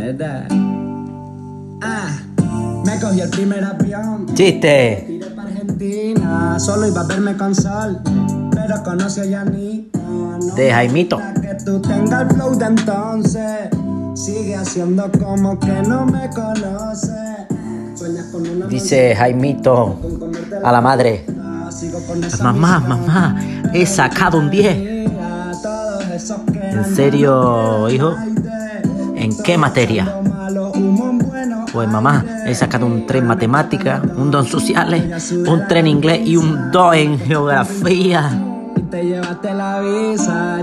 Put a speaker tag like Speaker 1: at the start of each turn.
Speaker 1: manera. Ah, me cogí el primer avión.
Speaker 2: Chiste.
Speaker 1: Tiré para Argentina, solo iba a verme con sol. Pero conocí a Yanni.
Speaker 2: De Jaimito.
Speaker 1: Que tú tengas el flow de entonces. Sigue haciendo como que no me conoce. Sueñas con una
Speaker 2: Dice Jaimito a la madre. Mamá, mamá, he sacado un 10. ¿En serio, hijo? ¿En qué materia? Pues mamá, he sacado un 3 en matemáticas, un 2 en sociales, un 3 en inglés y un 2 en geografía.